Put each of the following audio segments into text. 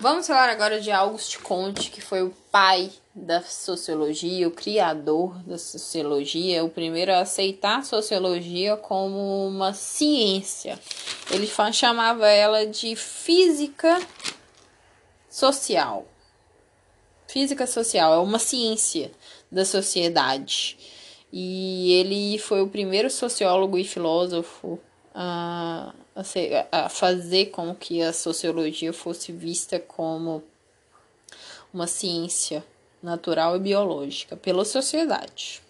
Vamos falar agora de Auguste Comte, que foi o pai da sociologia, o criador da sociologia, o primeiro a aceitar a sociologia como uma ciência. Ele chamava ela de física social. Física social é uma ciência da sociedade. E ele foi o primeiro sociólogo e filósofo a a, fazer com que a sociologia fosse vista como uma ciência natural e biológica pela sociedade.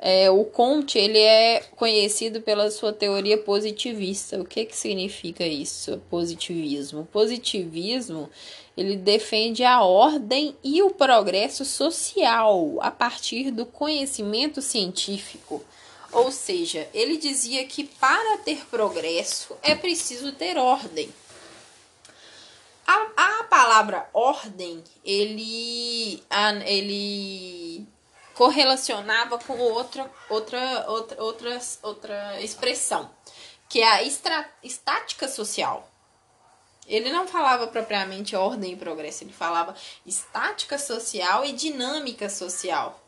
É, o Comte ele é conhecido pela sua teoria positivista. O que, que significa isso, positivismo? positivismo ele defende a ordem e o progresso social a partir do conhecimento científico ou seja, ele dizia que para ter progresso é preciso ter ordem. A, a palavra ordem, ele, ele correlacionava com outra, outra, outra, outra, outra expressão, que é a estática social. Ele não falava propriamente ordem e progresso, ele falava estática social e dinâmica social.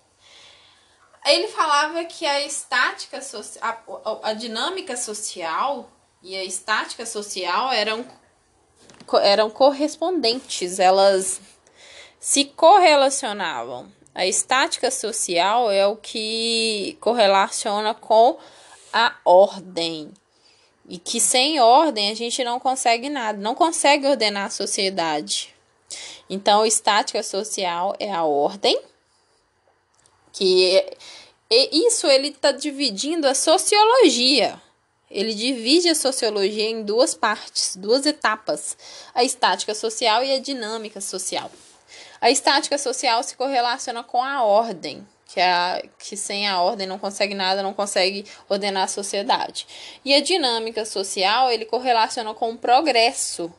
Ele falava que a estática, a, a, a dinâmica social e a estática social eram, eram correspondentes, elas se correlacionavam. A estática social é o que correlaciona com a ordem. E que sem ordem a gente não consegue nada, não consegue ordenar a sociedade. Então, estática social é a ordem que e isso ele está dividindo a sociologia. Ele divide a sociologia em duas partes, duas etapas: a estática social e a dinâmica social. A estática social se correlaciona com a ordem, que, é a, que sem a ordem não consegue nada, não consegue ordenar a sociedade. E a dinâmica social ele correlaciona com o progresso,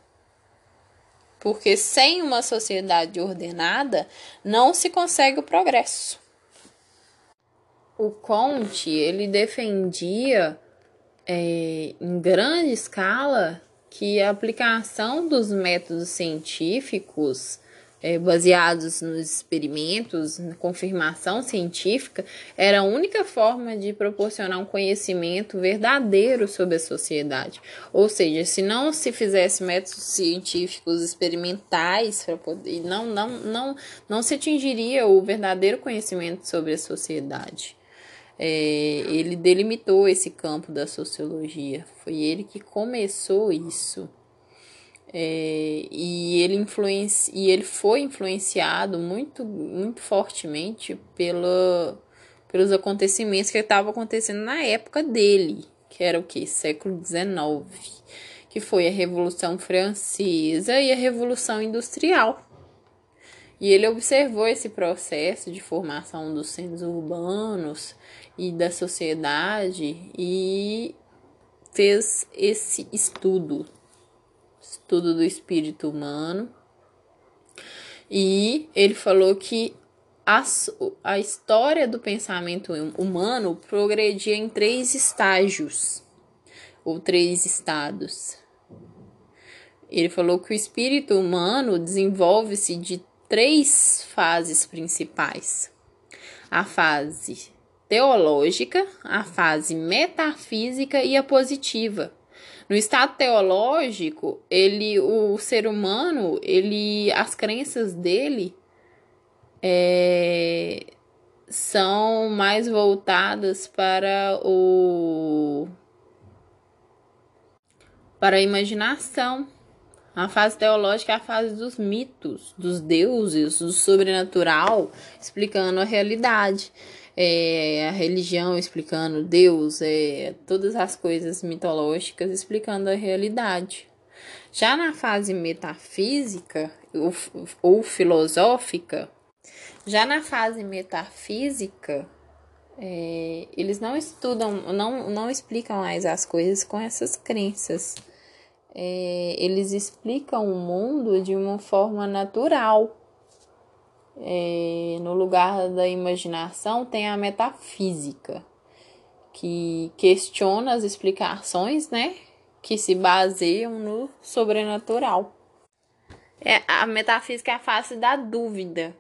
porque sem uma sociedade ordenada não se consegue o progresso o Conte ele defendia é, em grande escala que a aplicação dos métodos científicos é, baseados nos experimentos, na confirmação científica, era a única forma de proporcionar um conhecimento verdadeiro sobre a sociedade. Ou seja, se não se fizesse métodos científicos experimentais para poder, não, não, não, não se atingiria o verdadeiro conhecimento sobre a sociedade é, ele delimitou esse campo da sociologia. Foi ele que começou isso. É, e, ele e ele foi influenciado muito, muito fortemente pela, pelos acontecimentos que estavam acontecendo na época dele, que era o que? Século XIX, que foi a Revolução Francesa e a Revolução Industrial. E ele observou esse processo de formação dos centros urbanos e da sociedade e fez esse estudo, estudo do espírito humano. E ele falou que a, a história do pensamento humano progredia em três estágios, ou três estados. Ele falou que o espírito humano desenvolve-se de três fases principais: a fase teológica, a fase metafísica e a positiva. No estado teológico, ele, o ser humano, ele, as crenças dele é, são mais voltadas para o para a imaginação a fase teológica é a fase dos mitos, dos deuses, do sobrenatural, explicando a realidade. É, a religião explicando Deus, é, todas as coisas mitológicas explicando a realidade. Já na fase metafísica ou, ou filosófica, já na fase metafísica, é, eles não estudam, não, não explicam mais as coisas com essas crenças é, eles explicam o mundo de uma forma natural. É, no lugar da imaginação tem a metafísica, que questiona as explicações, né? Que se baseiam no sobrenatural. É, a metafísica é a fase da dúvida.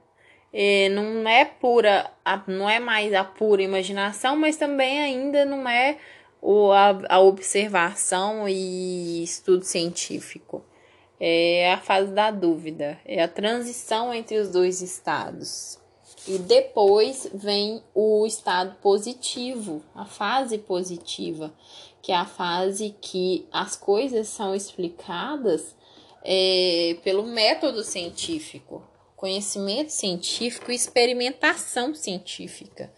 É, não é pura, não é mais a pura imaginação, mas também ainda não é o, a, a observação e estudo científico. É a fase da dúvida, é a transição entre os dois estados. E depois vem o estado positivo, a fase positiva, que é a fase que as coisas são explicadas é, pelo método científico, conhecimento científico e experimentação científica.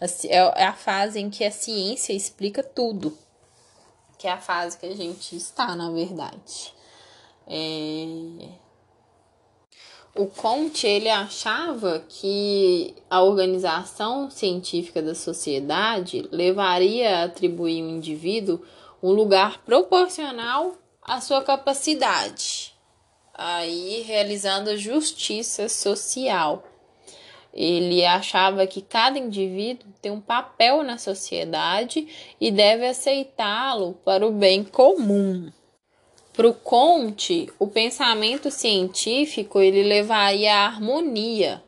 É, é a fase em que a ciência explica tudo, que é a fase que a gente está, na verdade. É... O Comte ele achava que a organização científica da sociedade levaria a atribuir ao indivíduo um lugar proporcional à sua capacidade, aí realizando a justiça social. Ele achava que cada indivíduo tem um papel na sociedade e deve aceitá-lo para o bem comum. Para o Conte, o pensamento científico ele levaria à harmonia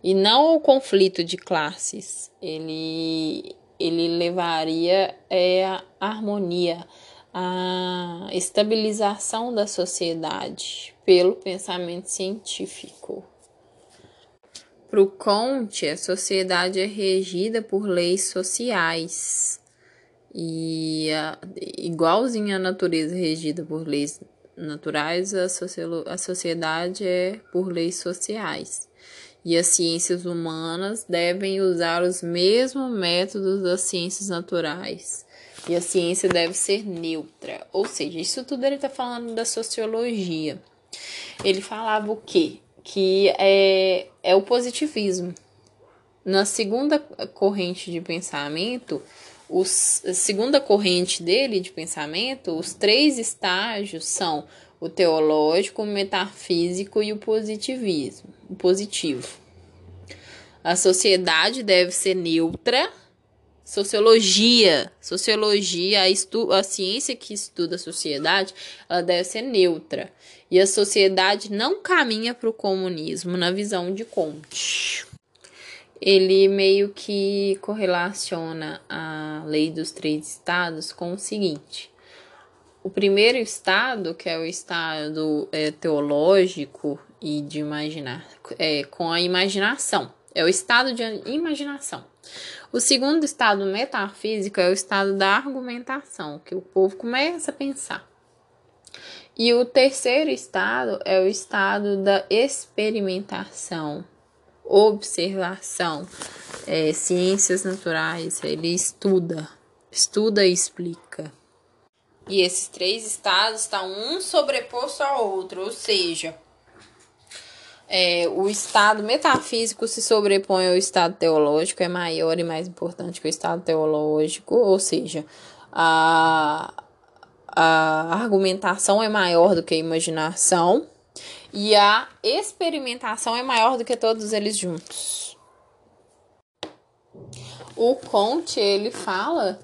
e não ao conflito de classes. Ele, ele levaria é, a harmonia, a estabilização da sociedade pelo pensamento científico. Para o Conte, a sociedade é regida por leis sociais e a, igualzinho à natureza regida por leis naturais, a, a sociedade é por leis sociais. E as ciências humanas devem usar os mesmos métodos das ciências naturais. E a ciência deve ser neutra. Ou seja, isso tudo ele está falando da sociologia. Ele falava o quê? Que é, é o positivismo. Na segunda corrente de pensamento, os, a segunda corrente dele de pensamento, os três estágios são o teológico, o metafísico e o positivismo, o positivo. A sociedade deve ser neutra. Sociologia, sociologia, a, estu, a ciência que estuda a sociedade, ela deve ser neutra. E a sociedade não caminha para o comunismo na visão de Comte ele meio que correlaciona a lei dos três estados com o seguinte: o primeiro estado, que é o estado é, teológico e de imaginar, é, com a imaginação, é o estado de imaginação. O segundo estado metafísico é o estado da argumentação, que o povo começa a pensar. E o terceiro estado é o estado da experimentação, observação, é, ciências naturais, ele estuda, estuda e explica. E esses três estados estão um sobreposto ao outro, ou seja, é, o estado metafísico se sobrepõe ao estado teológico, é maior e mais importante que o estado teológico, ou seja, a, a argumentação é maior do que a imaginação e a experimentação é maior do que todos eles juntos. O Conte, ele fala.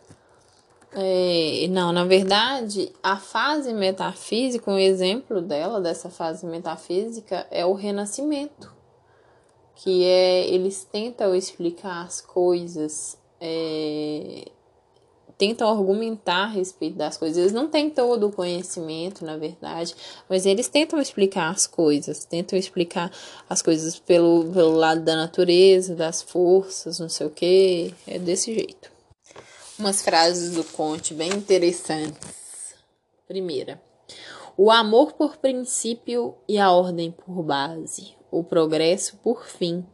É, não, na verdade, a fase metafísica, um exemplo dela, dessa fase metafísica, é o renascimento. Que é, eles tentam explicar as coisas é, tentam argumentar a respeito das coisas. Eles não têm todo o conhecimento, na verdade, mas eles tentam explicar as coisas, tentam explicar as coisas pelo, pelo lado da natureza, das forças, não sei o que. É desse jeito. Umas frases do Conte bem interessantes. Primeira. O amor por princípio e a ordem por base, o progresso por fim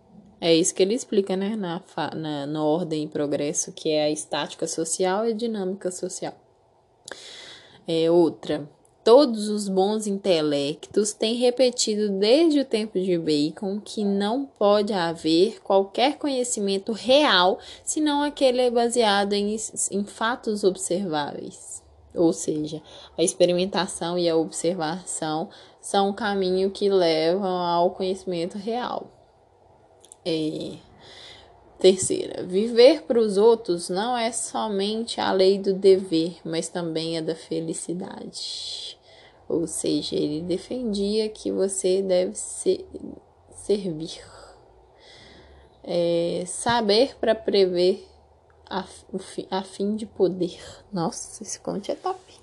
é isso que ele explica, né, na, na, na ordem e progresso, que é a estática social e a dinâmica social. É outra. Todos os bons intelectos têm repetido desde o tempo de Bacon que não pode haver qualquer conhecimento real senão aquele baseado em, em fatos observáveis. Ou seja, a experimentação e a observação são o caminho que levam ao conhecimento real. Terceira, viver para os outros não é somente a lei do dever, mas também a da felicidade. Ou seja, ele defendia que você deve ser, servir. É, saber para prever a, a fim de poder. Nossa, esse conte é top.